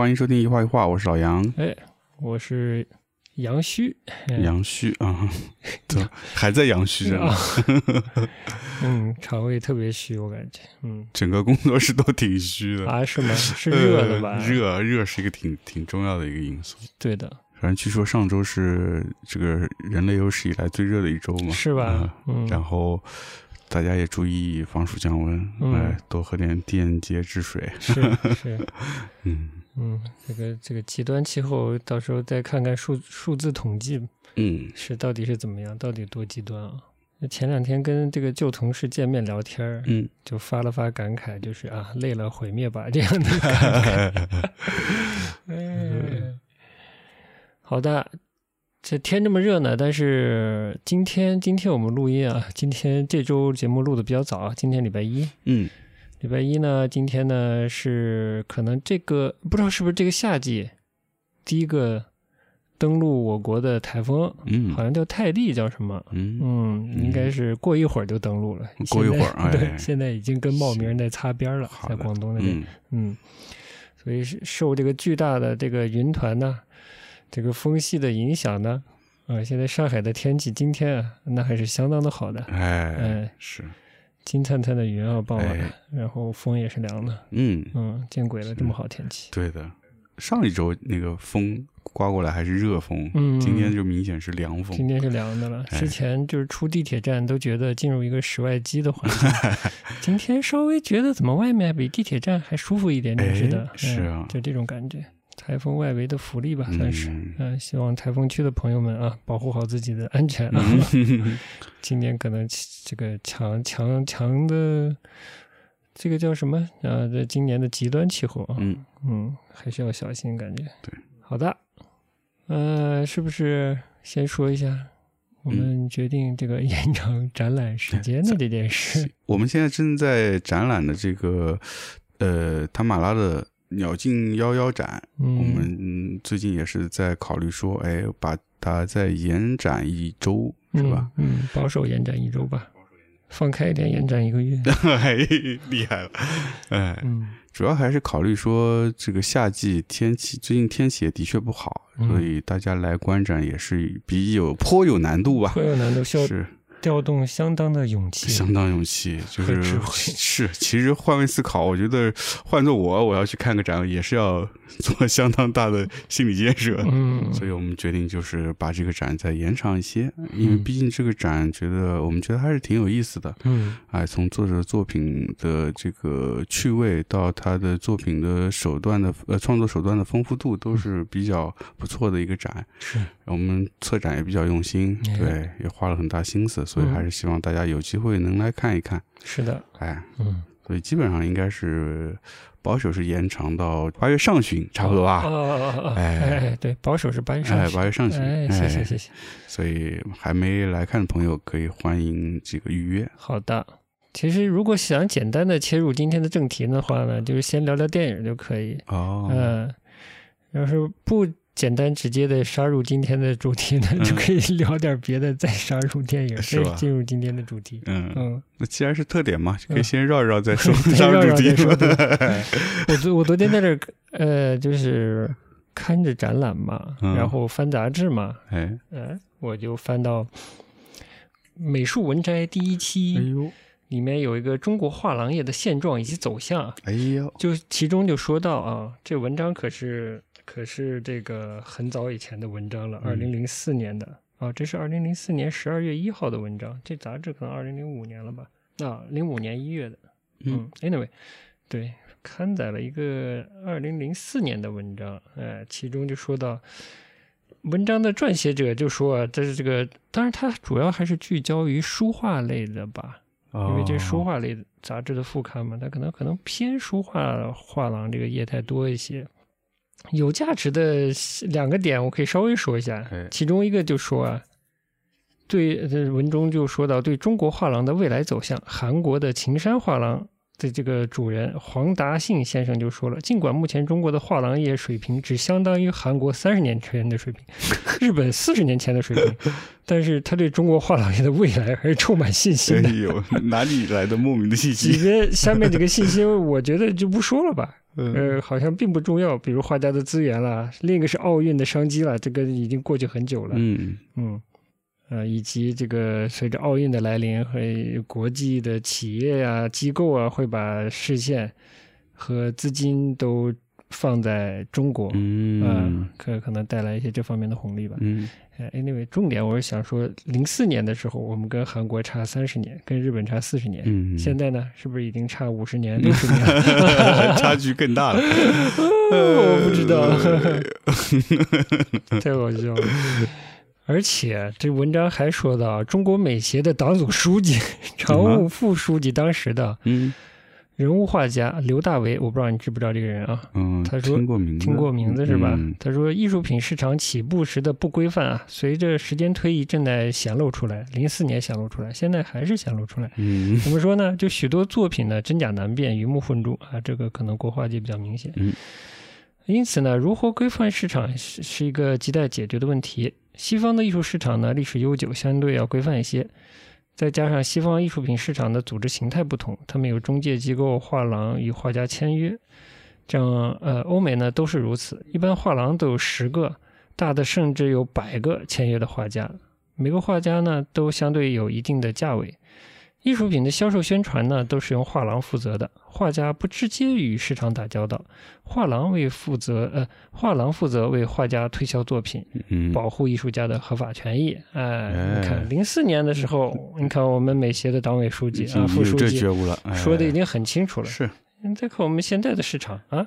欢迎收听一画一画，我是老杨。哎，我是杨虚，杨虚啊，对，还在杨虚着。嗯，肠胃特别虚，我感觉，嗯，整个工作室都挺虚的啊？是吗？是热的吧？热，热是一个挺挺重要的一个因素。对的，反正据说上周是这个人类有史以来最热的一周嘛，是吧？嗯，然后。大家也注意防暑降温，哎，多喝点电解质水。是是，嗯嗯，这个这个极端气候，到时候再看看数数字统计，嗯，是到底是怎么样，到底多极端啊？前两天跟这个旧同事见面聊天嗯，就发了发感慨，就是啊，累了毁灭吧这样的感慨。嗯，好的。这天这么热呢，但是今天今天我们录音啊，今天这周节目录的比较早啊，今天礼拜一，嗯，礼拜一呢，今天呢是可能这个不知道是不是这个夏季第一个登陆我国的台风，嗯，好像叫泰利，叫什么？嗯。嗯，应该是过一会儿就登陆了，过一会儿，对，现在已经跟茂名在擦边了，在广东那边，嗯，所以是受这个巨大的这个云团呢。这个风系的影响呢，啊，现在上海的天气今天啊，那还是相当的好的，哎，哎，是金灿灿的云啊，傍晚，然后风也是凉的，嗯。嗯，见鬼了，这么好天气。对的，上一周那个风刮过来还是热风，嗯，今天就明显是凉风，今天是凉的了。之前就是出地铁站都觉得进入一个室外机的环境，今天稍微觉得怎么外面比地铁站还舒服一点点似的，是啊，就这种感觉。台风外围的福利吧，算是。嗯，希望台风区的朋友们啊，保护好自己的安全啊。今年可能这个强强强的，这个叫什么啊？这今年的极端气候啊，嗯嗯，还是要小心，感觉。对，好的。呃，是不是先说一下我们决定这个延长展览时间的这件事？我们现在正在展览的这个呃，塔马拉的。鸟尽妖妖展，我们最近也是在考虑说，哎，把它再延展一周，是吧？嗯，保守延展一周吧，放开一点，延展一个月。哎，厉害了，哎，主要还是考虑说，这个夏季天气最近天气也的确不好，所以大家来观展也是比有颇有难度吧？颇有难度，是。调动相当的勇气，相当勇气，就是 是。其实换位思考，我觉得换做我，我要去看个展，也是要 做相当大的心理建设。嗯，所以我们决定就是把这个展再延长一些，因为毕竟这个展，觉得我们觉得还是挺有意思的。嗯，哎，从作者作品的这个趣味到他的作品的手段的呃创作手段的丰富度，都是比较不错的一个展。是，我们策展也比较用心，对，也花了很大心思。所以还是希望大家有机会能来看一看。是的，哎，嗯，所以基本上应该是保守是延长到八月上旬，差不多吧？哦哦哦，哎，对，保守是八月上旬，八月上旬。哎，谢谢谢谢。所以还没来看的朋友可以欢迎这个预约。好的，其实如果想简单的切入今天的正题的话呢，就是先聊聊电影就可以。哦，嗯，要是不。简单直接的杀入今天的主题呢，就可以聊点别的，再杀入电影，是吧？进入今天的主题。嗯嗯，那既然是特点嘛，就可以先绕一 绕再说。杀入主题。我昨我昨天在这呃，就是看着展览嘛，然后翻杂志嘛，哎，嗯，我就翻到《美术文摘》第一期，哎呦，里面有一个中国画廊业的现状以及走向。哎呦，就其中就说到啊，这文章可是。可是这个很早以前的文章了，二零零四年的啊，这是二零零四年十二月一号的文章。这杂志可能二零零五年了吧？啊，零五年一月的。嗯，anyway，对，刊载了一个二零零四年的文章。哎，其中就说到，文章的撰写者就说，这是这个，当然他主要还是聚焦于书画类的吧，因为这书画类杂志的副刊嘛，它可能可能偏书画画廊这个业态多一些。有价值的两个点，我可以稍微说一下。其中一个就说啊，对文中就说到对中国画廊的未来走向，韩国的秦山画廊。的这个主人黄达信先生就说了，尽管目前中国的画廊业水平只相当于韩国三十年前的水平，日本四十年前的水平，但是他对中国画廊业的未来还是充满信心的。有哪里来的莫名的信心？里面下面这个信息，我觉得就不说了吧。呃，好像并不重要。比如画家的资源啦，另一个是奥运的商机了，这个已经过去很久了。嗯嗯，呃，以及这个随着奥运的来临，和国际的企业呀、机构啊，会把视线和资金都放在中国，嗯，可可能带来一些这方面的红利吧。嗯。Anyway，重点我是想说，零四年的时候，我们跟韩国差三十年，跟日本差四十年。嗯，现在呢，是不是已经差五十年、六十年？差距更大了。我不知道，太搞笑了。而且这文章还说到，中国美协的党组书记、常务副书记，当时的嗯。人物画家刘大为，我不知道你知不知道这个人啊？嗯，他说听过名字，听过名字是吧？嗯他说艺术品市场起步时的不规范啊，随着时间推移正在显露出来。零四年显露出来，现在还是显露出来。嗯怎么说呢？就许多作品呢真假难辨，鱼目混珠啊，这个可能国画界比较明显。嗯因此呢，如何规范市场是是一个亟待解决的问题。西方的艺术市场呢历史悠久，相对要规范一些。再加上西方艺术品市场的组织形态不同，他们有中介机构、画廊与画家签约，这样呃，欧美呢都是如此。一般画廊都有十个，大的甚至有百个签约的画家，每个画家呢都相对有一定的价位。艺术品的销售宣传呢，都是由画廊负责的，画家不直接与市场打交道，画廊为负责，呃，画廊负责为画家推销作品，嗯，保护艺术家的合法权益。哎，哎你看零四年的时候，你看我们美协的党委书记啊、副书记这觉悟了，哎说的已经很清楚了。是你再看我们现在的市场啊，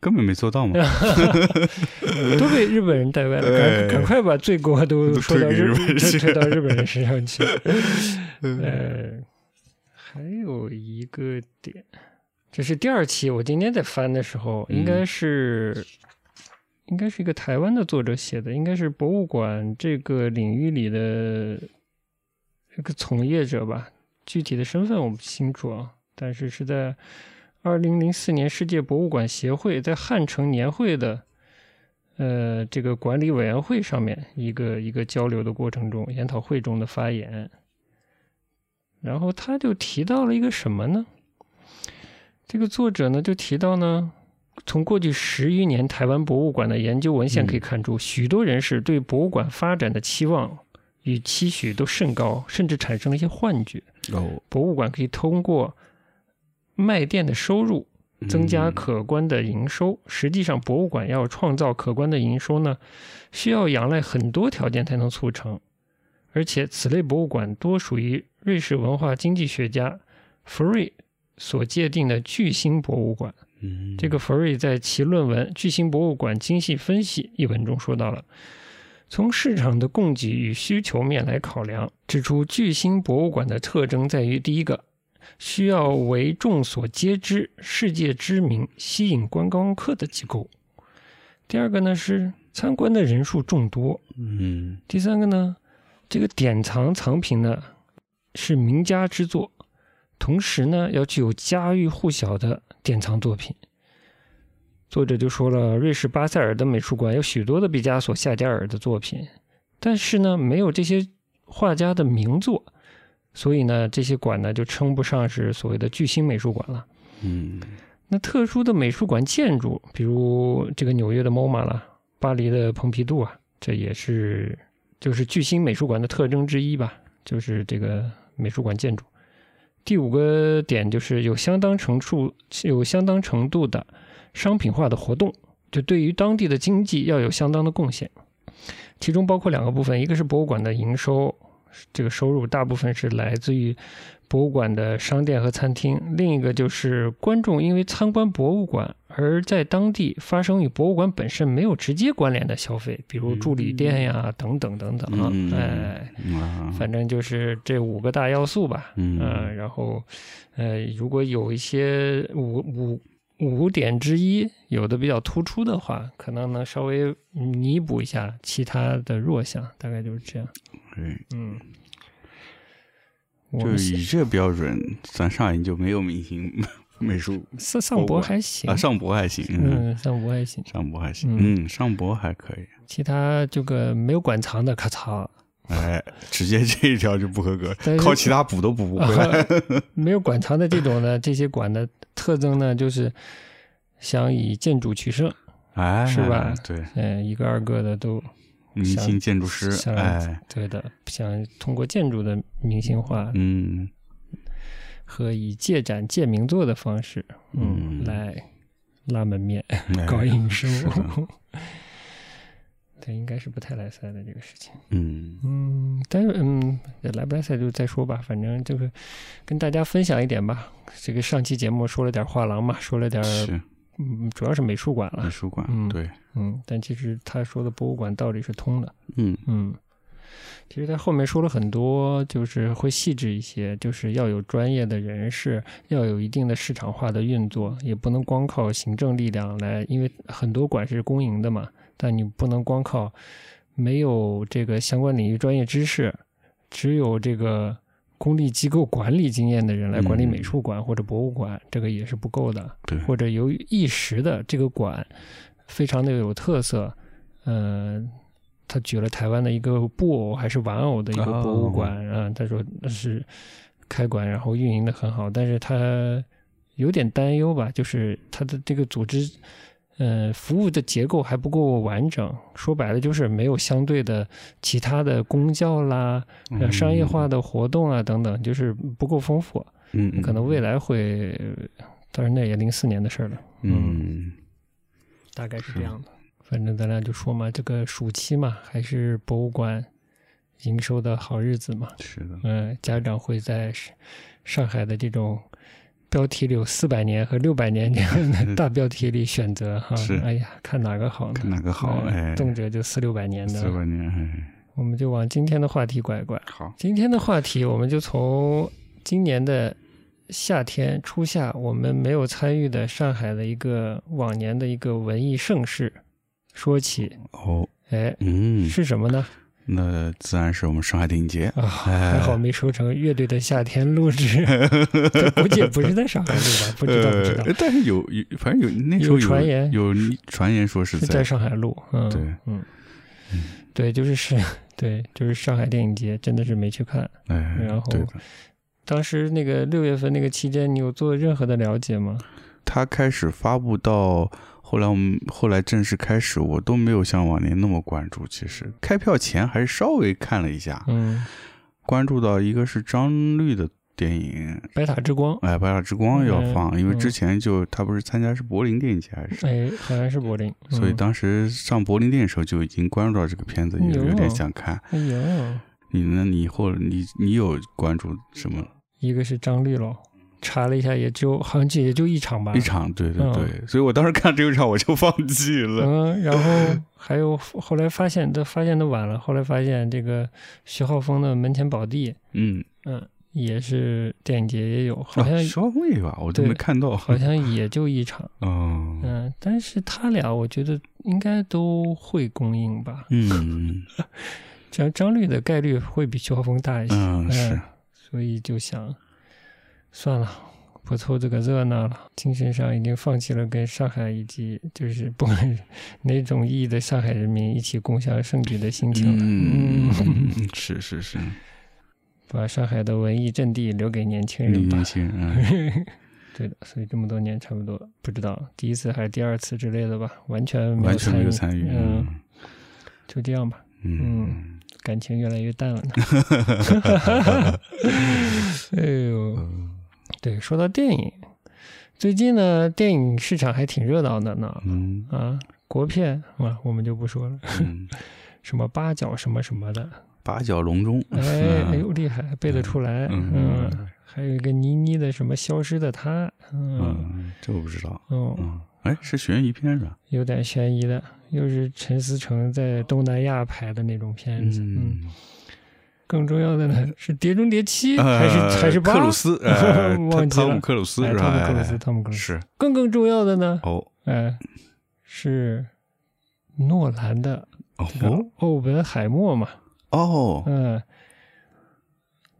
根本没做到嘛。都被日本人带歪了，哎赶赶快把罪过都都说到日本推推到日本人身上去。嗯 呃，还有一个点，这是第二期，我今天在翻的时候，应该是、应该是一个台湾的作者写的，应该是博物馆这个领域里的一个从业者吧，具体的身份我不清楚啊，但是是在二零零四年世界博物馆协会在汉城年会的。呃，这个管理委员会上面一个一个交流的过程中，研讨会中的发言，然后他就提到了一个什么呢？这个作者呢就提到呢，从过去十余年台湾博物馆的研究文献可以看出，许多人士对博物馆发展的期望与期许都甚高，甚至产生了一些幻觉。哦，博物馆可以通过卖店的收入增加嗯可观的营收。实际上，博物馆要创造可观的营收呢，需要仰赖很多条件才能促成。而且，此类博物馆多属于瑞士文化经济学家弗瑞所界定的巨星博物馆。嗯，这个弗瑞在其论文《巨星博物馆精细分析》一文中说到了，从市场的供给与需求面来考量，指出巨星博物馆的特征在于：第一个，需要为众所皆知、世界知名、吸引观光客的机构；第二个呢是参观的人数众多；嗯。第三个呢，这个典藏藏品呢是名家之作，同时呢要具有家喻户晓的典藏作品。作者就说了，瑞士巴塞尔的美术馆有许多的毕加索、夏加尔的作品，但是呢没有这些画家的名作，所以呢这些馆呢就称不上是所谓的巨星美术馆了。嗯那特殊的美术馆建筑，比如这个纽约的 MoMA 啦，巴黎的蓬皮杜啊，这也是就是巨星美术馆的特征之一吧，就是这个美术馆建筑。第五个点就是有相当程度、有相当程度的商品化的活动，就对于当地的经济要有相当的贡献。其中包括两个部分，一个是博物馆的营收，这个收入大部分是来自于博物馆的商店和餐厅；另一个就是观众因为参观博物馆而在当地发生与博物馆本身没有直接关联的消费，比如住旅店呀、等等等等。嗯哎，啊，反正就是这五个大要素吧。嗯呃然后呃，如果有一些五五五点之一有的比较突出的话，可能能稍微弥补一下其他的弱项，大概就是这样。对，嗯，我就以这标准，咱上海就没有明星 美术上上博还行啊，上博还行，嗯，嗯，上博还行，上博还行，嗯，上博还可以，其他这个没有馆藏的，咔嚓，哎，直接这一条就不合格靠其他补都补不回来。没有馆藏的这种呢，这些馆的特征呢，就是想以建筑取胜，哎，是吧对，嗯，一个二个的都明星建筑师，想哎，对的，想通过建筑的明星化嗯和以借展借名作的方式，嗯，嗯来拉门面、哎搞营收。对，应该是不太来塞的这个事情。嗯嗯，但是嗯，来不来塞就再说吧，反正就是跟大家分享一点吧。这个上期节目说了点画廊嘛，说了点，是嗯，主要是美术馆了。美术馆，嗯对，嗯，但其实他说的博物馆道理是通的。嗯嗯，其实他后面说了很多，就是会细致一些，就是要有专业的人士，要有一定的市场化的运作，也不能光靠行政力量来，因为很多馆是公营的嘛，但你不能光靠没有这个相关领域专业知识，只有这个公立机构管理经验的人来管理嗯美术馆或者博物馆，这个也是不够的。对，或者由于一时的这个馆非常的有特色，呃，他举了台湾的一个布偶还是玩偶的一个博物馆啊、他说那是开馆然后运营的很好，但是他有点担忧吧，就是他的这个组织。呃，服务的结构还不够完整，说白了就是没有相对的其他的公教啦、呃嗯商业化的活动啊等等，就是不够丰富。嗯，嗯可能未来会，当然那也零四年的事儿了，嗯大概是这样的。反正咱俩就说嘛，这个暑期嘛，还是博物馆营收的好日子嘛。是的，嗯、家长会在上上海的这种标题里有四百年和六百年这样的大标题里选择哈。是哎呀，看哪个好呢？看哪个好，嗯哎，动辄就四六百年的。四百年，哎，我们就往今天的话题拐一拐。好，今天的话题，我们就从今年的夏天初夏，我们没有参与的上海的一个往年的一个文艺盛事说起。哦，哎，嗯，是什么呢？那自然是我们上海电影节，啊，哎还好没收成乐队的夏天录制，这估计也不是在上海录吧？不知道，不知道呃，但是有有，反正有那时候有传言有传言说是是在上海录。嗯，对，嗯，对，就是是，对，就是上海电影节，真的是没去看。哎，然后对，当时那个六月份那个期间，你有做任何的了解吗？他开始发布到后来，我们后来正式开始，我都没有像往年那么关注。其实开票前还是稍微看了一下，嗯，关注到一个是张律的电影，白塔之光。哎，《白塔之光》要嗯放，因为嗯之前就他不是参加是柏林电影节还是，哎，好像是柏林，嗯所以当时上柏林电影的时候就已经关注到这个片子，有有有点想看。哎呦，你呢？你以后你你有关注什么？一个是张律喽，查了一下，也就好像就也就一场吧，一场，对对嗯。对，所以我当时看这一场我就放弃了。嗯，然后还有后来发现的发现的晚了，后来发现这个徐浩峰的《门前宝地》，嗯，嗯，也是电影节也有，好像、啊稍微吧，我都没看到。好像也就一场，嗯，嗯，但是他俩我觉得应该都会公映吧，嗯。这样张律的概率会比徐浩峰大一些，嗯是，所以就想算了，不凑这个热闹了。精神上已经放弃了跟上海以及就是不管是哪种意义的上海人民一起共享盛举的心情了。嗯 嗯，是是是，把上海的文艺阵地留给年轻人吧年。轻人，嗯 对的，所以这么多年差不多不知道第一次还是第二次之类的吧，完全没有完全没有参参与。嗯，就这样吧，嗯感情越来越淡了呢。哎呦，嗯对，说到电影，最近呢，电影市场还挺热闹的呢。嗯啊，国片啊，我们就不说了，嗯，什么八角什么什么的，八角笼中，哎哎呦厉害，背得出来。嗯嗯，还有一个倪妮的什么消失的她，嗯嗯，这我不知道。哦，嗯，哎，是悬疑片是吧？有点悬疑的，又是陈思诚在东南亚拍的那种片子。嗯，更重要的呢是《碟中谍七》还是呃还是八？克鲁斯，呃 忘记了汤姆克鲁斯哎是吧？汤姆克鲁斯，哎汤姆克鲁斯。是更更重要的呢，哦哎，是诺兰的这个哦欧本海默嘛，哦，嗯，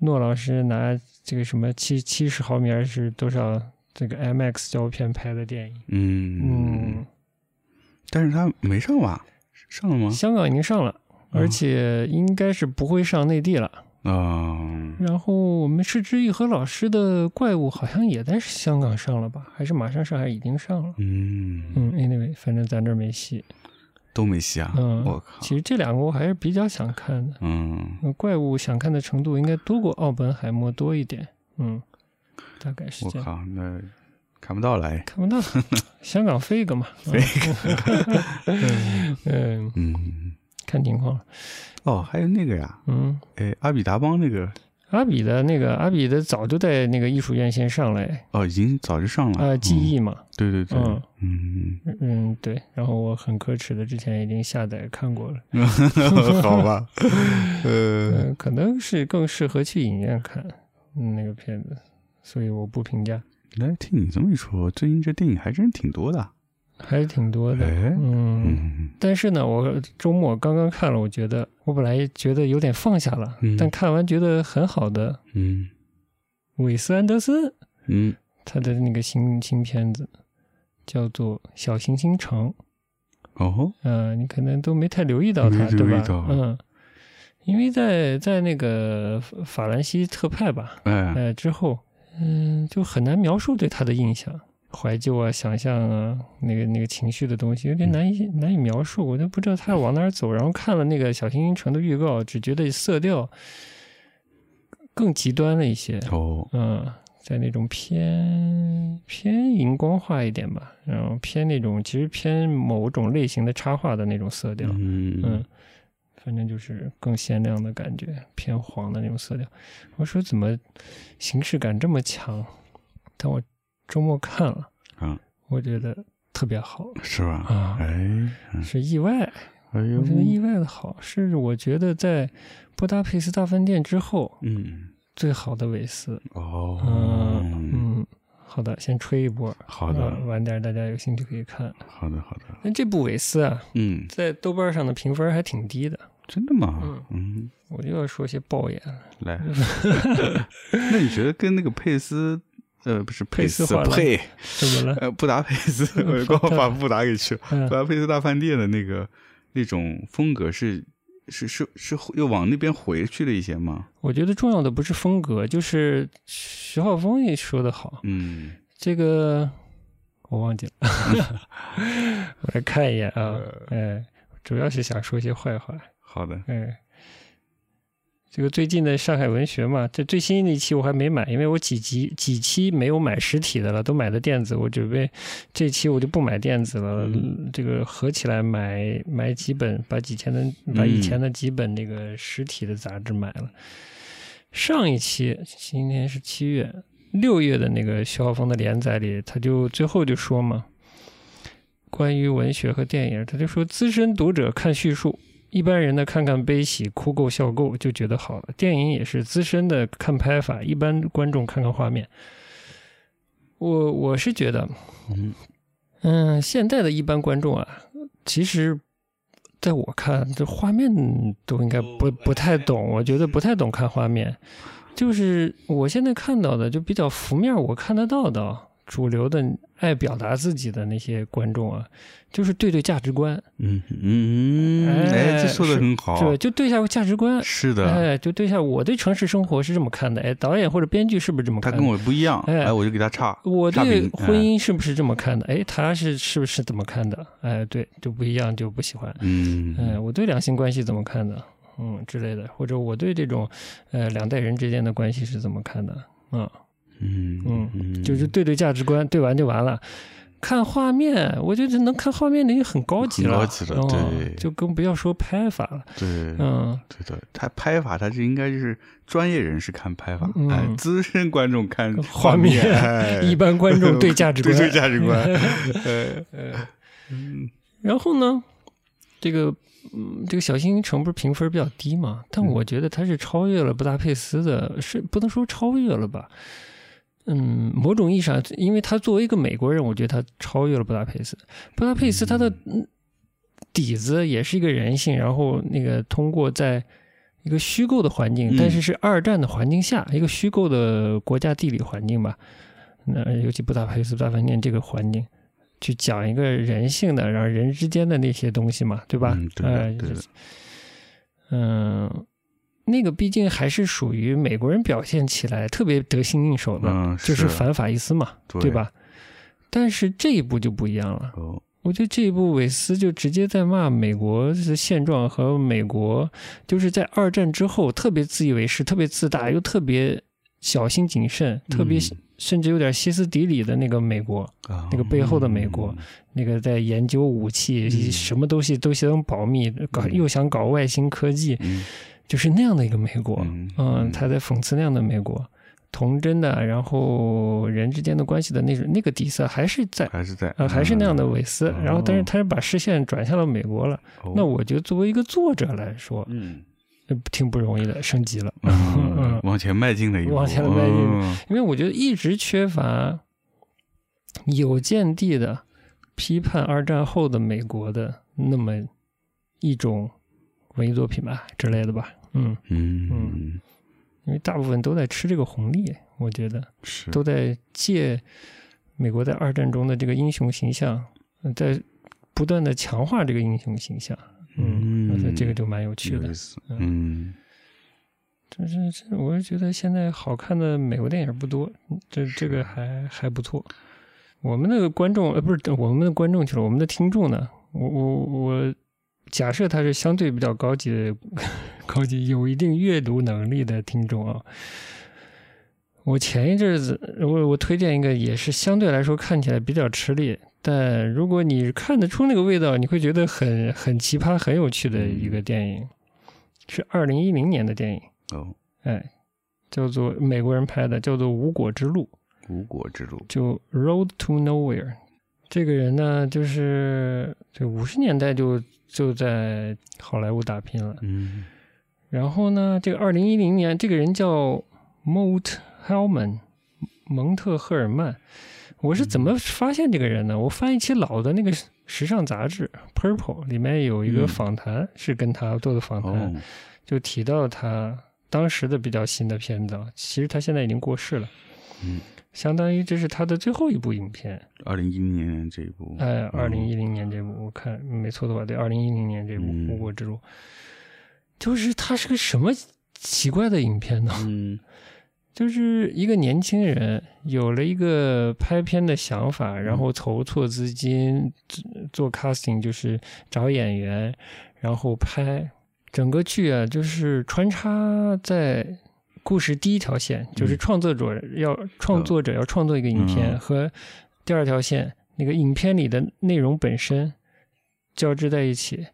诺老师拿这个什么七七十毫米还是多少这个 MX 胶片拍的电影，嗯嗯，但是他没上吧？上了吗？香港已经上了，而且应该是不会上内地了，啊，然后我们是之愈和老师的怪物好像也在香港上了吧？还是马上上，还是已经上了？嗯嗯，anyway，反正咱这儿没戏。都没戏啊！嗯，我靠，其实这两个我还是比较想看的。嗯，呃怪物想看的程度应该多过奥本海默多一点。嗯，大概是这样。我靠，那看不到了哎。看不到，香港飞一个嘛，飞嗯 嗯，嗯，看情况。哦，还有那个呀，嗯，哎，阿比达邦那个，阿比的那个阿比的早就在那个艺术院线上了，哎哦，已经早就上了。啊，记嗯，忆嘛，对对对，嗯嗯，嗯对。然后我很可耻的之前已经下载看过了，好吧，呃，嗯，可能是更适合去影院看嗯那个片子，所以我不评价，来听你这么一说，最近这电影还真挺多的。还是挺多的。哎，嗯，嗯，但是呢，我周末刚刚看了，我觉得我本来觉得有点放下了，嗯。但看完觉得很好的嗯。韦斯安德森嗯，他的那个新新片子叫做《小行星城》，哦，嗯、你可能都没太留意到他，没对吧？嗯，因为在在那个法法兰西特派吧，哎，呃之后，嗯，就很难描述对他的印象。怀旧啊，想象啊，那个那个情绪的东西有点难以、难以描述，我都不知道他要往哪儿走。然后看了那个《小行星城》的预告，只觉得色调更极端了一些。哦，嗯，在那种偏偏荧光化一点吧，然后偏那种其实偏某种类型的插画的那种色调，嗯嗯，反正就是更鲜亮的感觉，偏黄的那种色调。我说怎么形式感这么强？但我周末看了，啊，我觉得特别好，是吧？啊。哎，嗯。是意外，哎呦。我，觉得意外的好，是我觉得在布达佩斯大饭店之后嗯，最好的韦斯。哦，嗯嗯，好的，先吹一波。好的。呃晚点大家有兴趣可以看。好的，好的，那这部韦斯啊，嗯，在豆瓣上的评分还挺低的。真的吗？嗯？嗯，我就要说些爆言了，来，那你觉得跟那个佩斯，呃，不是佩佩斯佩，怎么了？呃，布达佩斯，我刚好把布达给去了，嗯布达佩斯大饭店的那个那种风格是是是是又往那边回去了一些吗？我觉得重要的不是风格，就是徐浩峰也说的好，嗯这个我忘记了，我来看一眼啊，呃哎，主要是想说些坏话，好的，哎。这个最近的上海文学嘛，这最新的一期我还没买，因为我几集几期没有买实体的了，都买的电子。我准备这期我就不买电子了，嗯这个合起来买买几本，把以前的把以前的几本那个实体的杂志买了。上一期今天是七月六月的那个徐浩峰的连载里，他就最后就说嘛，关于文学和电影，他就说资深读者看叙述。一般人呢，看看悲喜，哭够笑够就觉得好了。电影也是资深的看拍法，一般观众看看画面。我我是觉得，嗯嗯，现在的一般观众啊，其实在我看，这画面都应该不不太懂。我觉得不太懂看画面，就是我现在看到的，就比较浮面，我看得到的主流的爱表达自己的那些观众啊，就是对对价值观，嗯嗯，哎，这说的很好，对，就对一下价值观。是的，哎，就对一下我对城市生活是这么看的，哎，导演或者编剧是不是这么看的？他跟我不一样，哎哎，我就给他差，我对婚姻是不是这么看的？哎，他是是不是怎么看的？哎，对，就不一样，就不喜欢。嗯哎，我对两性关系怎么看的？嗯，之类的，或者我对这种呃两代人之间的关系是怎么看的？嗯，嗯嗯就是对对价值观，对完就完了。看画面，我觉得能看画面的已经很高级了，高级了嗯对就更不要说拍法了。对，嗯，对的，他拍法他是应该就是专业人士看拍法，嗯哎，资深观众看画面，面 哎一般观众对价值 观，对对价值观，嗯然后呢，这个嗯，这个小行星城不是评分比较低嘛？但嗯我觉得它是超越了布达佩斯的，是不能说超越了吧？嗯，某种意义上，因为他作为一个美国人，我觉得他超越了布达佩斯。布达佩斯他的嗯底子也是一个人性，然后那个通过在一个虚构的环境，嗯但是是二战的环境下，一个虚构的国家地理环境吧。那尤其布达佩斯大饭店这个环境，去讲一个人性的，然后人之间的那些东西嘛，对吧？嗯对的哎对的就是嗯，那个毕竟还是属于美国人表现起来特别得心应手的，嗯，就是。反法西斯嘛，对吧？但是这一部就不一样了。哦，我觉得这一部韦斯就直接在骂美国的现状和美国，就是在二战之后特别自以为是、特别自大又特别小心谨慎、特别甚至有点歇斯底里的那个美国，那个背后的美国，那个在研究武器，什么东西都想保密，搞又想搞外星科技，就是那样的一个美国。嗯，他在讽刺那样的美国。童真的，然后人之间的关系的那种那个底色还是在，还是在，呃，还是那样的韦斯。然后，但是他是把视线转向了美国了。那我觉得作为一个作者来说，嗯，挺不容易的，升级了，嗯，往前迈进了一步，往前迈进。因为我觉得一直缺乏有见地的批判二战后的美国的那么一种文艺作品吧之类的吧。嗯嗯嗯。因为大部分都在吃这个红利，我觉得是都在借美国在二战中的这个英雄形象，在不断的强化这个英雄形象。嗯，我觉得这个就蛮有趣的。嗯，这是这，我是觉得现在好看的美国电影不多，这这个还还不错。我们的观众呃，不是我们的观众去了，我们的听众呢？我我我。假设他是相对比较高级的、高级有一定阅读能力的听众啊，我前一阵子我我推荐一个也是相对来说看起来比较吃力，但如果你看得出那个味道，你会觉得很很奇葩、很有趣的一个电影，是二零一零年的电影哦，哎，叫做美国人拍的，叫做《无果之路》，无果之路就 Road to Nowhere。这个人呢，就是就五十年代就。就在好莱坞打拼了，嗯，然后呢，这个二零一零年，这个人叫 Mot Hellman，蒙特赫尔曼。我是怎么发现这个人呢？我翻一期老的那个时尚杂志《Purple》，里面有一个访谈，是跟他做的访谈，就提到他当时的比较新的片子。其实他现在已经过世了，嗯。相当于这是他的最后一部影片，二零一零年这一部。哎，二零一零年这部，我看没错的话，对，二零一零年这部《无国之路》，就是他是个什么奇怪的影片呢？嗯，就是一个年轻人有了一个拍片的想法，然后筹措资金，做 casting，就是找演员，然后拍整个剧啊，就是穿插在。故事第一条线就是创作者要创作者要创作一个影片，和第二条线那个影片里的内容本身交织在一起，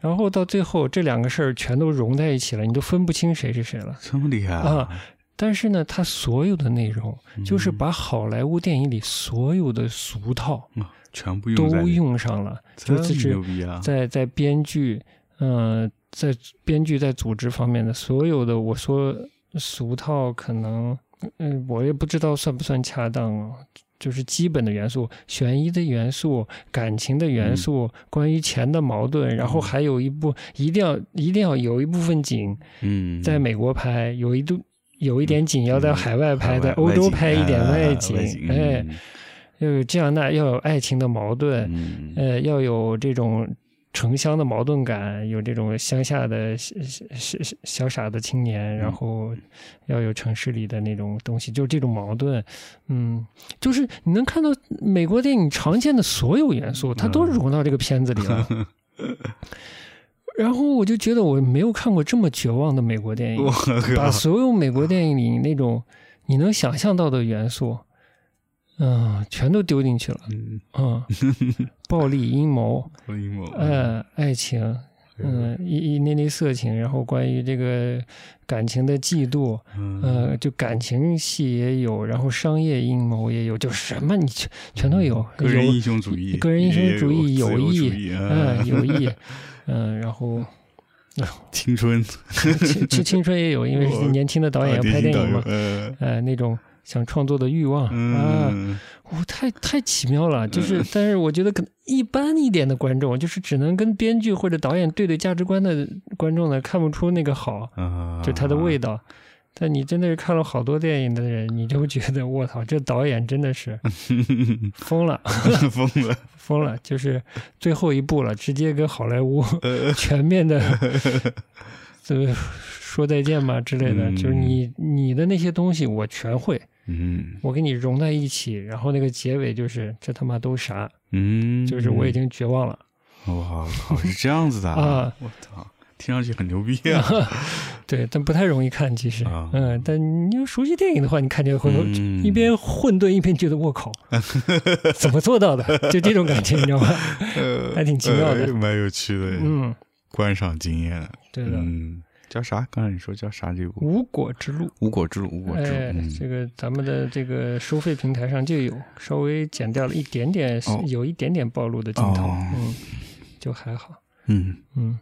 然后到最后这两个事儿全都融在一起了，你都分不清谁是谁了。这么厉害啊！但是呢，它所有的内容就是把好莱坞电影里所有的俗套全部都用上了，就是在在编剧，嗯，在编剧在组织方面的所有的我说。俗套可能，嗯，我也不知道算不算恰当。啊就是基本的元素，悬疑的元素，感情的元素，关于钱的矛盾，然后还有一部一定要一定要有一部分景，嗯，在美国拍，有一度有一点景要在海外拍，在欧洲拍一点外景，哎，要有这样那要有爱情的矛盾，呃，要有这种。城乡的矛盾感，有这种乡下的小小小傻的青年，然后要有城市里的那种东西，就是这种矛盾，嗯，就是你能看到美国电影常见的所有元素，它都融到这个片子里了。然后我就觉得我没有看过这么绝望的美国电影，把所有美国电影里那种你能想象到的元素。嗯，全都丢进去了。嗯，暴力阴谋，阴谋，呃，爱情，嗯，一一那那色情，然后关于这个感情的嫉妒，呃，就感情戏也有，然后商业阴谋也有，就什么你全全都有。个人英雄主义，个人英雄主义，友谊，嗯，友谊，嗯，然后 青春，青青春也有，因为年轻的导演要拍电影嘛，呃，那种。想创作的欲望。啊，我太太奇妙了，就是，但是我觉得可能一般一点的观众，就是只能跟编剧或者导演对对价值观的观众呢，看不出那个好，就他的味道。但你真的是看了好多电影的人，你就觉得我操，这导演真的是 疯了，疯了，疯了，就是最后一步了，直接跟好莱坞 全面的。这个说再见吧之类的，就是你你的那些东西我全会，嗯我给你融在一起，然后那个结尾就是这他妈都啥，嗯，就是我已经绝望了。哇靠，是这样子的 啊！我操，听上去很牛逼啊！对，但不太容易看，其实，啊嗯，但你要熟悉电影的话，你看见会嗯一边混沌一边觉得我靠，怎么做到的？就这种感觉，你知道吗？还挺奇妙的呃蛮有趣的，嗯，观赏经验。对的，嗯，叫啥？刚才你说叫啥？这部《无果之路。无果之路》，无果之路。哎，嗯这个咱们的这个收费平台上就有，稍微剪掉了一点点，哦有一点点暴露的镜头，哦嗯，就还好，嗯嗯，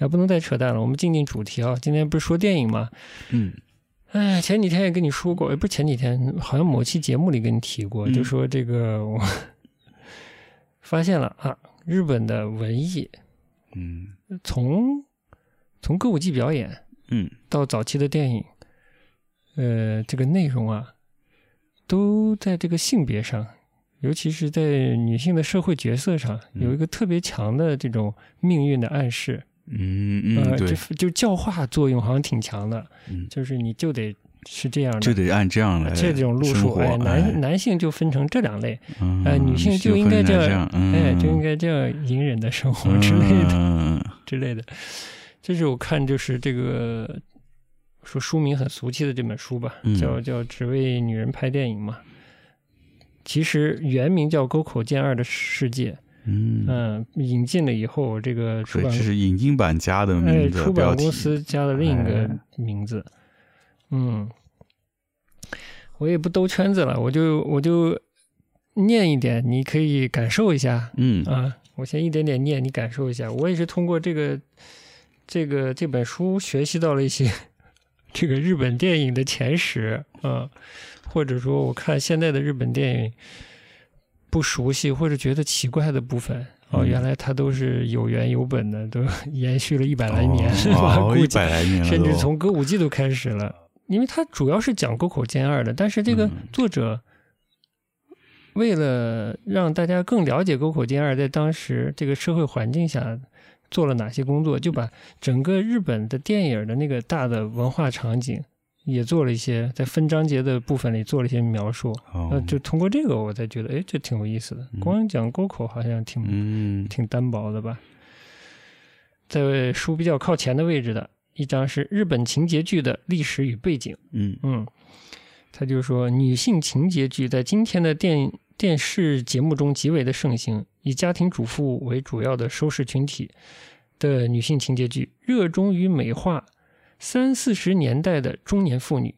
也不能再扯淡了，我们进进主题啊。今天不是说电影吗？嗯哎，前几天也跟你说过，也不是前几天，好像某期节目里跟你提过，嗯就说这个我发现了啊，日本的文艺嗯从从歌舞伎表演嗯。到早期的电影，呃，这个内容啊，都在这个性别上，尤其是在女性的社会角色上，嗯。有一个特别强的这种命运的暗示。嗯嗯，呃，对。就，就教化作用好像挺强的，嗯。就是你就得是这样的，就得按这样来这种路数，哎，男男性就分成这两类，嗯哎，女性就应该这这样，嗯哎，就应该这样隐忍的生活之类的、嗯。之类的。这是我看就是这个说书名很俗气的这本书吧，嗯。叫叫只为女人拍电影嘛。其实原名叫《沟口健二的世界》，嗯，嗯，引进了以后，这个出对，版这是引进版加的哎，名字出版公，司加了另一个哎。名字，嗯，我也不兜圈子了，我就我就念一点，你可以感受一下嗯。啊。我先一点点念，你感受一下。我也是通过这个这个这本书学习到了一些 这个日本电影的前史啊，或者说我看现在的日本电影不熟悉或者觉得奇怪的部分。哦，嗯原来它都是有原有本的，都 延续了一百来年，一估计百来年，甚至从歌舞伎都开始了，因为它主要是讲沟口健二的，但是这个嗯作者为了让大家更了解沟口健二在当时这个社会环境下做了哪些工作，就把整个日本的电影的那个大的文化场景也做了一些在分章节的部分里做了一些描述。哦呃，就通过这个，我才觉得，哎，这挺有意思的。光讲沟口好像挺嗯挺单薄的吧。在书比较靠前的位置的一张是日本情节剧的历史与背景。嗯嗯，他就说女性情节剧在今天的电电视节目中极为的盛行，以家庭主妇为主要的收视群体的女性情节剧，热衷于美化三四十年代的中年妇女，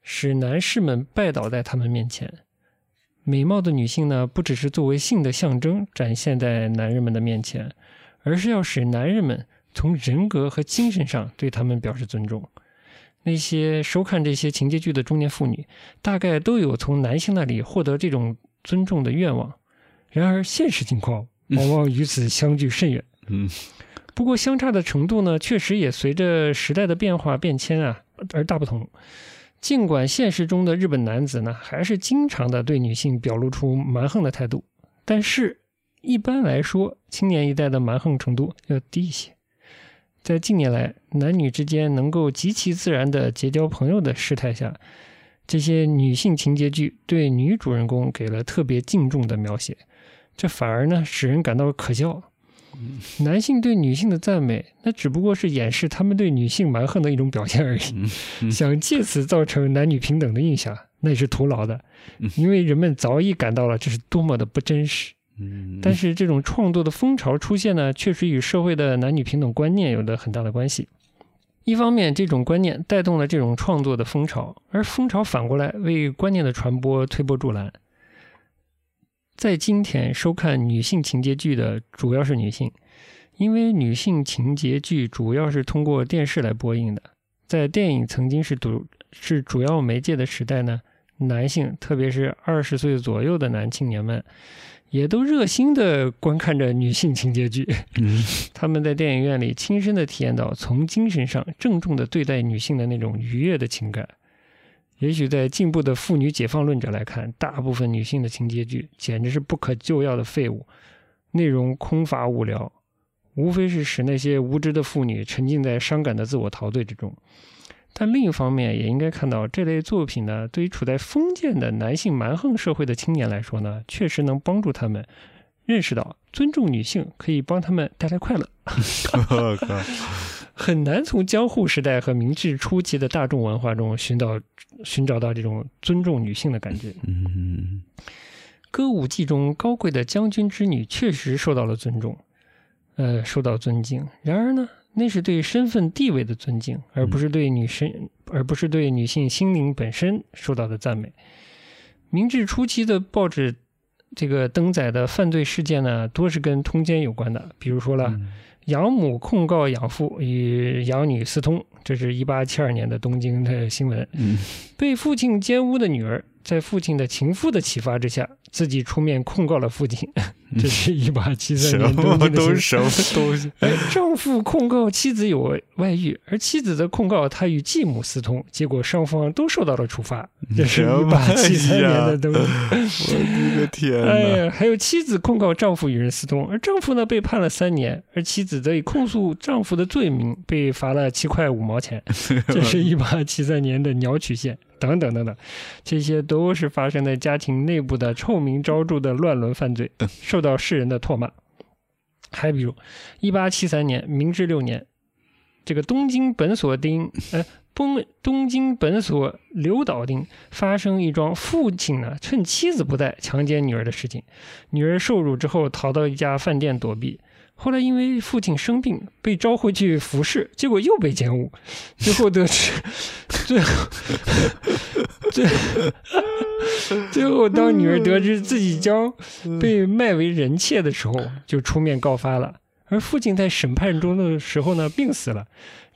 使男士们拜倒在他们面前。美貌的女性呢，不只是作为性的象征展现在男人们的面前，而是要使男人们从人格和精神上对他们表示尊重。那些收看这些情节剧的中年妇女，大概都有从男性那里获得这种尊重的愿望。然而，现实情况往往与此相距甚远。嗯不过，相差的程度呢，确实也随着时代的变化变迁啊而大不同。尽管现实中的日本男子呢，还是经常的对女性表露出蛮横的态度，但是一般来说，青年一代的蛮横程度要低一些。在近年来，男女之间能够极其自然的结交朋友的事态下，这些女性情节剧对女主人公给了特别敬重的描写，这反而呢使人感到可笑。男性对女性的赞美，那只不过是掩饰他们对女性蛮横的一种表现而已。嗯想借此造成男女平等的印象，那也是徒劳的，因为人们早已感到了这是多么的不真实。嗯，但是这种创作的风潮出现呢，确实与社会的男女平等观念有着很大的关系。一方面，这种观念带动了这种创作的风潮，而风潮反过来为观念的传播推波助澜。在今天收看女性情节剧的主要是女性，因为女性情节剧主要是通过电视来播映的。在电影曾经是主是主要媒介的时代呢，男性，特别是二十岁左右的男青年们，也都热心的观看着女性情节剧。嗯 他们在电影院里亲身的体验到从精神上郑重的对待女性的那种愉悦的情感。也许在进步的妇女解放论者来看，大部分女性的情节剧简直是不可救药的废物，内容空乏无聊，无非是使那些无知的妇女沉浸在伤感的自我陶醉之中。但另一方面，也应该看到这类作品呢，对于处在封建的男性蛮横社会的青年来说呢，确实能帮助他们认识到尊重女性可以帮他们带来快乐。很难从江户时代和明治初期的大众文化中寻找寻找到这种尊重女性的感觉。嗯，歌舞伎中高贵的将军之女确实受到了尊重，呃，受到尊敬。然而呢？那是对身份地位的尊敬，而不是对女生，而不是对女性心灵本身受到的赞美。明治初期的报纸，这个登载的犯罪事件呢，多是跟通奸有关的。比如说了，养母控告养父与养女私通，这是一八七二年的东京的新闻。被父亲奸污的女儿，在父亲的情妇的启发之下。自己出面控告了父亲，这是一八七三年东京的什么东西？哎，丈夫控告妻子有外遇，而妻子则控告他与继母私通，结果双方都受到了处罚。这是一八七三年的东京。我的天！哎呀，还有妻子控告丈夫与人私通，而丈夫呢被判了三年，而妻子则以控诉丈夫的罪名被罚了七块五毛钱。这是一八 七三年的鸟取县。等等等等，这些都是发生在家庭内部的臭名昭著的乱伦犯罪，受到世人的唾骂。还比如，一八七三年，明治六年，这个东京本所町，呃，东东京本所刘岛町发生一桩父亲呢趁妻子不在强奸女儿的事情，女儿受辱之后逃到一家饭店躲避。后来因为父亲生病被召回去服侍，结果又被奸污，最后得知，最后，最最后当女儿得知自己将被卖为人妾的时候，就出面告发了。而父亲在审判中的时候呢，病死了。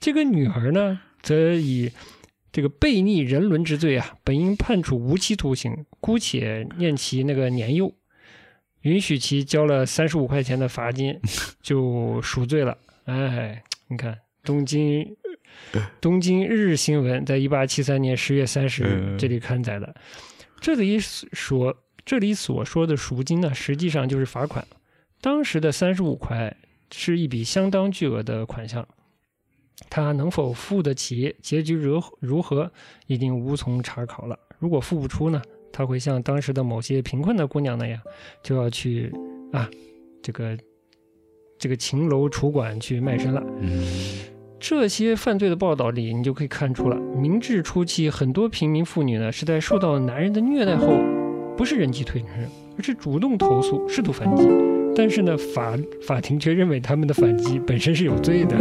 这个女儿呢，则以这个悖逆人伦之罪啊，本应判处无期徒刑，姑且念其那个年幼。允许其交了三十五块钱的罚金，就赎罪了。哎，你看，东京东京日日新闻在一八七三年十月三十日这里刊载的，这里所这里所说的赎金呢，实际上就是罚款。当时的三十五块是一笔相当巨额的款项，他能否付得起，结局如如何，已经无从查考了。如果付不出呢？他会像当时的某些贫困的姑娘那样，就要去啊，这个这个秦楼楚馆去卖身了。这些犯罪的报道里，你就可以看出了，明治初期很多平民妇女呢，是在受到男人的虐待后，不是忍气吞声，而是主动投诉，试图反击。但是呢，法法庭却认为他们的反击本身是有罪的。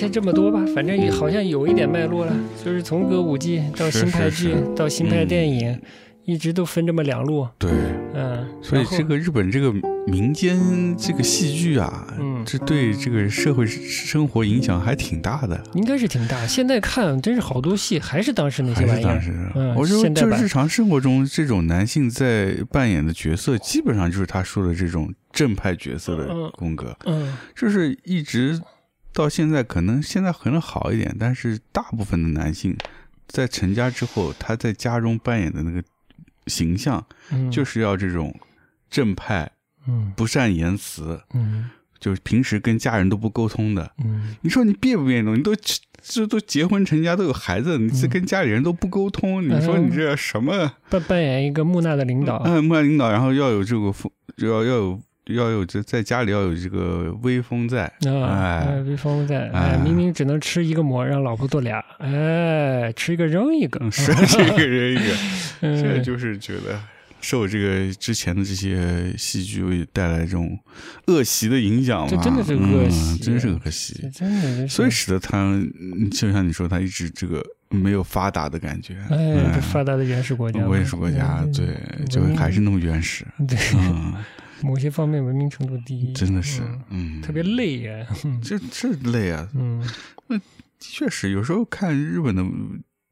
先这么多吧，反正也好像有一点脉络了，就是从歌舞伎到新派剧到新派电影。一直都分这么两路，对，嗯，所以这个日本这个民间这个戏剧啊，嗯，这对这个社会生活影响还挺大的，应该是挺大。现在看真是好多戏还是当时那些玩意儿，嗯，我说就日常生活中这种男性在扮演的角色，基本上就是他说的这种正派角色的风格，嗯，就是一直到现在，可能现在可能好一点，但是大部分的男性在成家之后，他在家中扮演的那个。形象就是要这种正派，嗯，不善言辞，嗯，就是平时跟家人都不沟通的，嗯，你说你别不别扭？你都这都结婚成家都有孩子，你这跟家里人都不沟通，你说你这什么？扮扮演一个木讷的领导，嗯，木讷领导，然后要有这个风，要要有。要有这在家里要有这个威风在，哎，威风在，哎，明明只能吃一个馍，让老婆做俩，哎，吃一个扔一个，吃一个扔一个，这就是觉得受这个之前的这些戏剧带来这种恶习的影响嘛，真的是恶习，真是恶习，真的，所以使得他就像你说，他一直这个没有发达的感觉，哎，发达的原始国家，原始国家，对，就还是那么原始，对。某些方面文明程度低，真的是，嗯，特别累呀，这这累啊，嗯，那确实有时候看日本的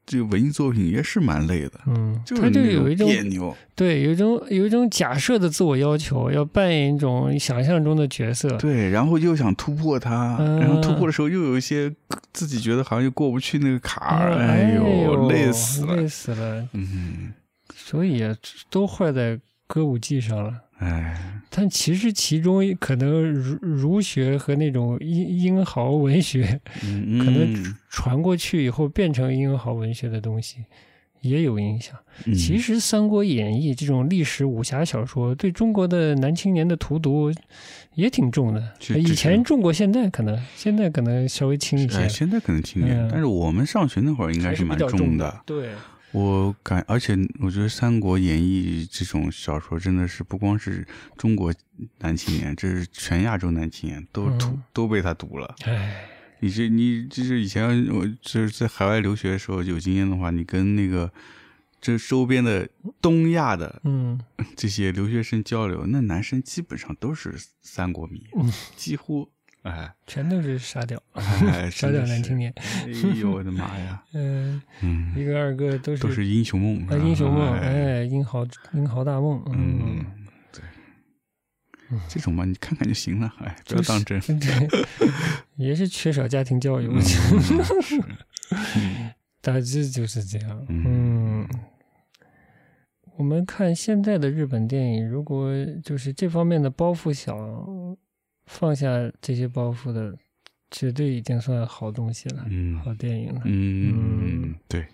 这个文艺作品也是蛮累的，嗯，他就有一种别扭，对，有一种有一种假设的自我要求，要扮演一种想象中的角色，对，然后又想突破它，然后突破的时候又有一些自己觉得好像又过不去那个坎儿，哎呦，累死了，累死了，嗯，所以都坏在歌舞伎上了。哎，但其实其中可能儒儒学和那种英英豪文学，可能传过去以后变成英豪文学的东西，也有影响。其实《三国演义》这种历史武侠小说对中国的男青年的荼毒也挺重的。以前重过，现在可能现在可能稍微轻一些。现在可能轻一点，但是我们上学那会儿应该是蛮重的。对。我感，而且我觉得《三国演义》这种小说真的是不光是中国男青年，这是全亚洲男青年都读都被他读了。哎，你这你就是以前我就是在海外留学的时候有经验的话，你跟那个这周边的东亚的嗯 这些留学生交流，那男生基本上都是三国迷，几乎。哎，全都是沙雕，沙雕男青年。哎呦，我的妈呀！嗯嗯，一个二个都是都是英雄梦，英雄梦，哎，英豪英豪大梦。嗯，对，这种嘛，你看看就行了，哎，不要当真。对，也是缺少家庭教育，大致就是这样。嗯，我们看现在的日本电影，如果就是这方面的包袱小。放下这些包袱的，绝对已经算好东西了，嗯好电影了。嗯，对。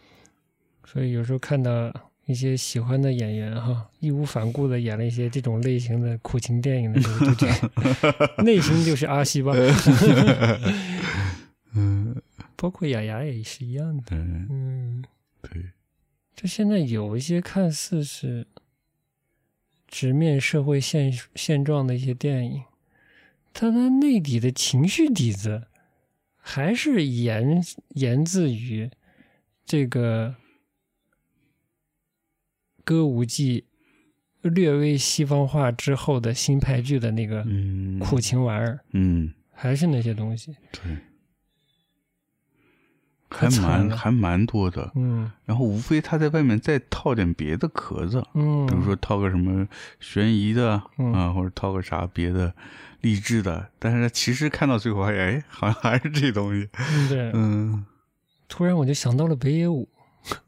所以有时候看到一些喜欢的演员哈，义无反顾的演了一些这种类型的苦情电影的时候，就觉得 内心就是阿西吧。嗯，包括雅雅也是一样的。嗯，对。就现在有一些看似是直面社会现现状的一些电影。他的内底的情绪底子，还是源源自于这个歌舞伎略微西方化之后的新派剧的那个苦情玩意儿，嗯，还是那些东西，对。还蛮还蛮多的，嗯，然后无非他在外面再套点别的壳子，嗯，比如说套个什么悬疑的啊，或者套个啥别的励志的，但是其实看到最后，哎，好像还是这东西，对，嗯，突然我就想到了北野武，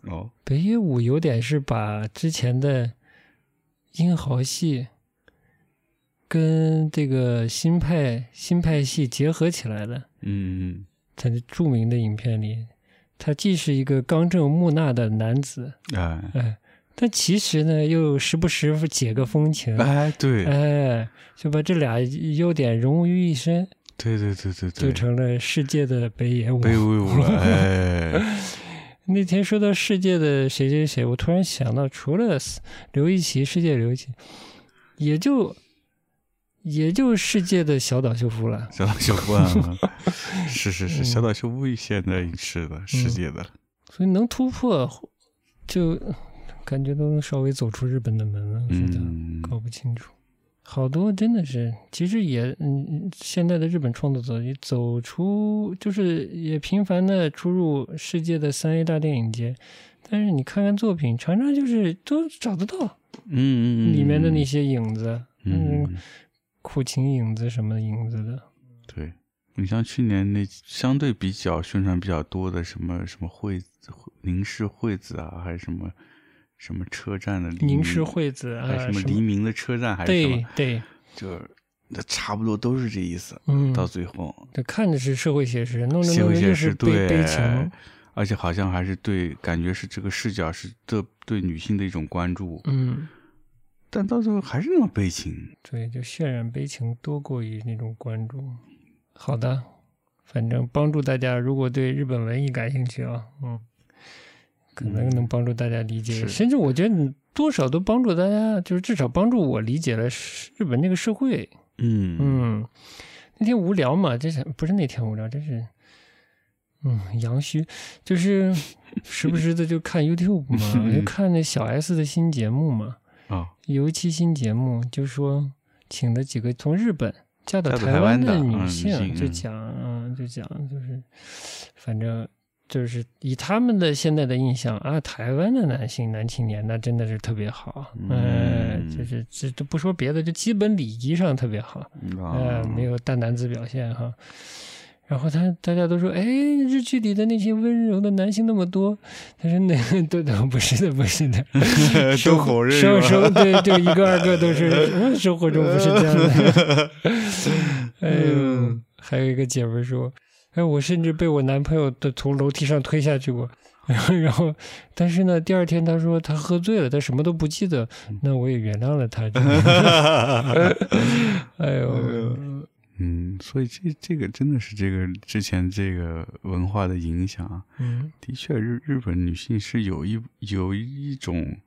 哦，北野武有点是把之前的英豪系跟这个新派新派系结合起来的，嗯，在著名的影片里。他既是一个刚正木讷的男子，哎。哎，但其实呢，又时不时解个风情，哎对，哎，就把这俩优点融于一身，对对对对对，就成了世界的北野武，北野武了。哎，那天说到世界的谁谁谁，我突然想到，除了刘一奇，世界刘一奇，也就。也就世界的小岛秀夫了，小岛秀夫啊，是是是，小岛秀夫现在是的，世界的，所以能突破，就感觉都能稍微走出日本的门了。我觉得搞不清楚，好多真的是，其实也嗯，现在的日本创作者也走出，就是也频繁的出入世界的三 A 大电影节，但是你看看作品，常常就是都找得到，嗯嗯，里面的那些影子，嗯，苦情影子什么影子的，对。你像去年那相对比较宣传比较多的什么什么惠子凝视惠子啊，还是什么什么车站的凝视惠子啊，还是什么黎明的车站，还是什么对，就那差不多都是这意思。嗯，到最后，这看着是社会写实，弄着弄着就是悲悲情，而且好像还是对，感觉是这个视角是对对女性的一种关注。嗯，但到最后还是那么悲情。对，就渲染悲情多过于那种关注。好的，反正帮助大家，如果对日本文艺感兴趣啊，嗯，可能能帮助大家理解，甚至我觉得你多少都帮助大家，就是至少帮助我理解了日本那个社会。嗯嗯，那天无聊嘛，这是不是那天无聊？这是，嗯，阳虚，就是时不时的就看 YouTube 嘛，我就看那小 S 的新节目嘛，啊，有一期新节目就说请了几个从日本。嫁到台湾的女性就讲，嗯，就讲，就是，反正就是以他们的现在的印象啊，台湾的男性男青年那真的是特别好，嗯，就是这都不说别的，就基本礼仪上特别好，呃，没有大男子表现哈。然后他大家都说，哎，日剧里的那些温柔的男性那么多，他说那 都都不是的，不是的，都否认，生生对，就一个二个都是，生活中不是这样的。哎呦，还有一个姐们说，哎，我甚至被我男朋友的从楼梯上推下去过，然后，然后，但是呢，第二天他说他喝醉了，他什么都不记得，那我也原谅了他。哎呦。嗯，所以这这个真的是这个之前这个文化的影响。嗯，的确，日日本女性是有一有一种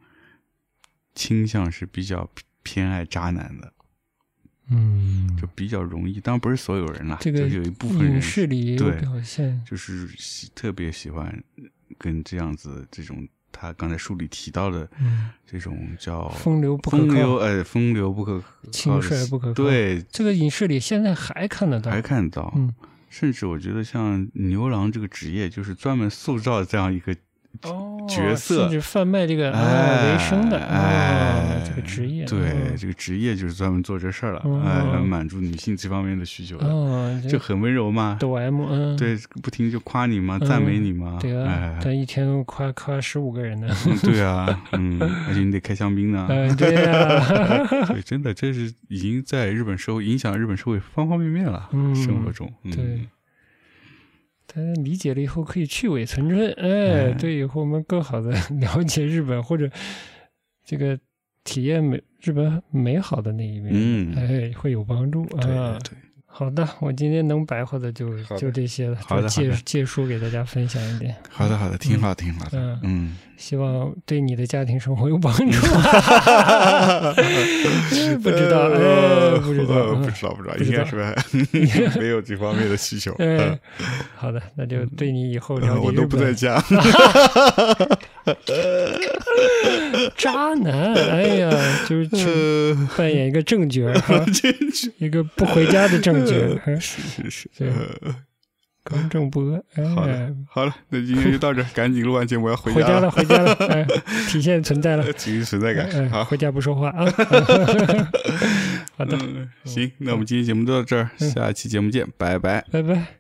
倾向是比较偏爱渣男的。嗯，就比较容易，当然不是所有人啦，这个有一部分人视里有表现，就是喜特别喜欢跟这样子这种。他刚才书里提到的这种叫风流不可风流，哎，风流不可轻率不可。对，这个影视里现在还看得到，还看得到。嗯，甚至我觉得像牛郎这个职业，就是专门塑造这样一个。哦，角色甚至贩卖这个为生的哎，这个职业，对这个职业就是专门做这事儿了，哎，来满足女性这方面的需求的，就很温柔嘛，抖 M，嗯，对，不停就夸你嘛，赞美你嘛，对啊，他一天夸夸十五个人呢，对啊，嗯，而且你得开香槟呢，对呀，对，真的这是已经在日本社会影响日本社会方方面面了，生活中，对。他理解了以后可以去伪存真，哎，对，以后我们更好的了解日本或者这个体验美日本美好的那一面，嗯，哎，会有帮助啊。对。好的，我今天能白话的就就这些了，就借借书给大家分享一点。好的，好的，挺好，挺好的。嗯，希望对你的家庭生活有帮助。不知道，哎，不知道，不知道，不知道，应该是 没有这方面的需求。嗯，好的，那就对你以后了解我都不在家。渣男，哎呀，就是去扮演一个正角一个不回家的正角是是是，刚正波。好了，好了，那今天就到这，赶紧录完节目要回家了，回家了，哎，体现存在了，体现存在感。好，回家不说话啊。好的，行，那我们今天节目就到这儿，下期节目见，拜拜，拜拜。